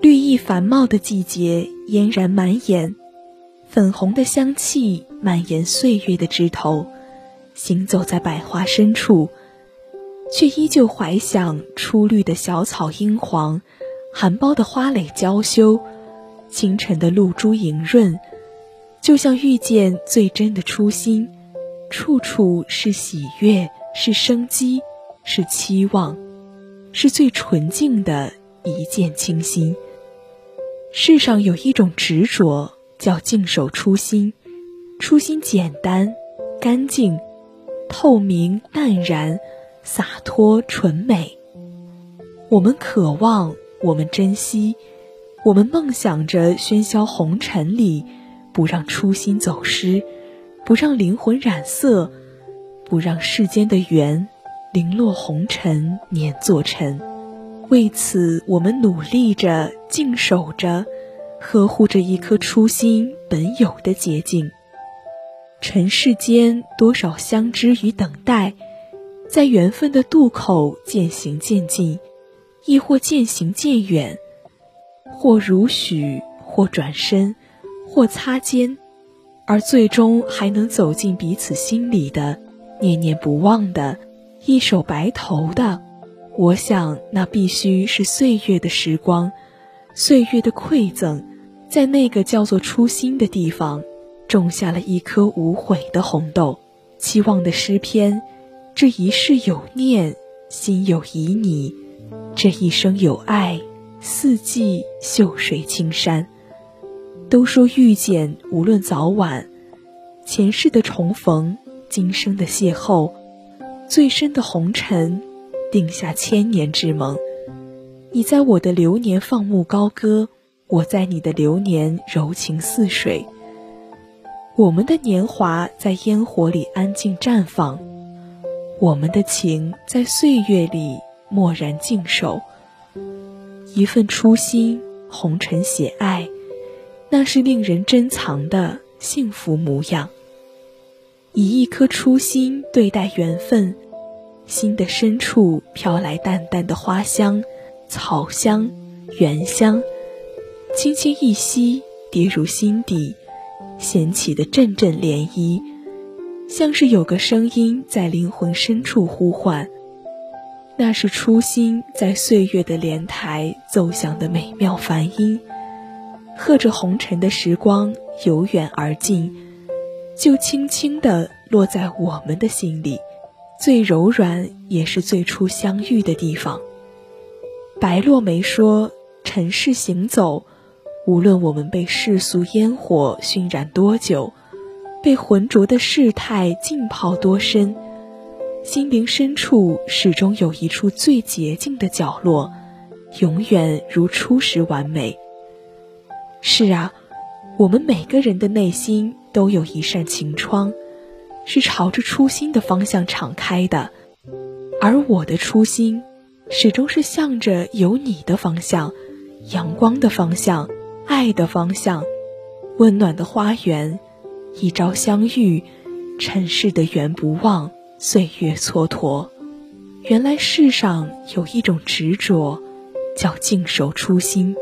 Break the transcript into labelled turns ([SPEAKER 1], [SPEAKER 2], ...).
[SPEAKER 1] 绿意繁茂的季节嫣然满眼，粉红的香气蔓延岁月的枝头。行走在百花深处，却依旧怀想初绿的小草英黄，含苞的花蕾娇羞，清晨的露珠莹润，就像遇见最真的初心，处处是喜悦，是生机，是期望，是最纯净的一见倾心。世上有一种执着，叫静守初心，初心简单，干净。透明、淡然、洒脱、纯美。我们渴望，我们珍惜，我们梦想着喧嚣红尘里，不让初心走失，不让灵魂染色，不让世间的缘零落红尘碾作尘。为此，我们努力着，静守着，呵护着一颗初心本有的洁净。尘世间多少相知与等待，在缘分的渡口渐行渐近，亦或渐行渐远，或如许，或转身，或擦肩，而最终还能走进彼此心里的，念念不忘的，一手白头的，我想那必须是岁月的时光，岁月的馈赠，在那个叫做初心的地方。种下了一颗无悔的红豆，期望的诗篇，这一世有念，心有旖旎，这一生有爱，四季秀水青山。都说遇见无论早晚，前世的重逢，今生的邂逅，最深的红尘，定下千年之盟。你在我的流年放牧高歌，我在你的流年柔情似水。我们的年华在烟火里安静绽放，我们的情在岁月里默然静守。一份初心，红尘写爱，那是令人珍藏的幸福模样。以一颗初心对待缘分，心的深处飘来淡淡的花香、草香、缘香，轻轻一吸，跌入心底。掀起的阵阵涟漪，像是有个声音在灵魂深处呼唤。那是初心在岁月的莲台奏响的美妙梵音，和着红尘的时光由远而近，就轻轻地落在我们的心里，最柔软也是最初相遇的地方。白落梅说：“尘世行走。”无论我们被世俗烟火熏染多久，被浑浊的世态浸泡多深，心灵深处始终有一处最洁净的角落，永远如初时完美。是啊，我们每个人的内心都有一扇晴窗，是朝着初心的方向敞开的，而我的初心，始终是向着有你的方向，阳光的方向。爱的方向，温暖的花园，一朝相遇，尘世的缘不忘，岁月蹉跎。原来世上有一种执着，叫静守初心。